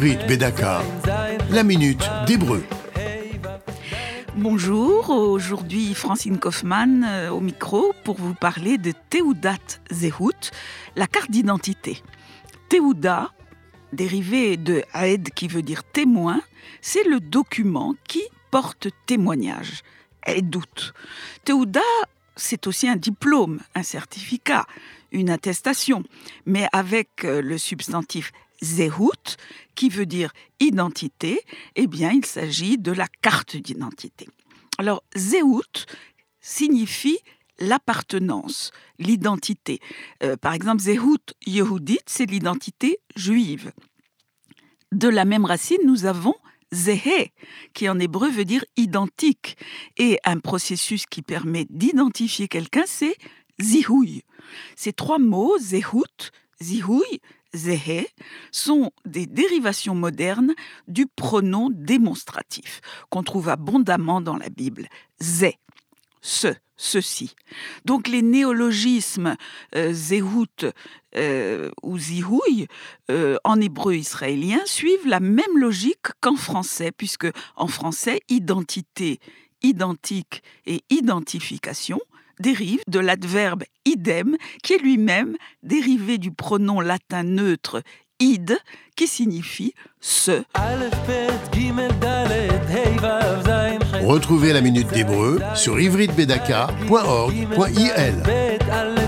Ivrit Bedaka, la minute d'hébreu. Bonjour, aujourd'hui Francine Kaufmann euh, au micro pour vous parler de Teudat Zehut, la carte d'identité. Teuda, dérivé de Aed qui veut dire témoin, c'est le document qui porte témoignage. Edut. Teuda, c'est aussi un diplôme, un certificat, une attestation, mais avec euh, le substantif Zehut, qui veut dire identité, eh bien, il s'agit de la carte d'identité. Alors, Zehut signifie l'appartenance, l'identité. Euh, par exemple, Zehut Yehudit, c'est l'identité juive. De la même racine, nous avons Zehe, qui en hébreu veut dire identique. Et un processus qui permet d'identifier quelqu'un, c'est Zihui. Ces trois mots, Zehut, Zihui, Zehe, sont des dérivations modernes du pronom démonstratif qu'on trouve abondamment dans la Bible. Zé, ce, ceci. Donc les néologismes euh, euh, ou zihouille euh, en hébreu israélien suivent la même logique qu'en français, puisque en français, identité, identique et identification dérivent de l'adverbe idem, qui est lui-même dérivé du pronom latin neutre id, qui signifie ce. Retrouvez la minute d'hébreu sur ivritbedaka.org.il.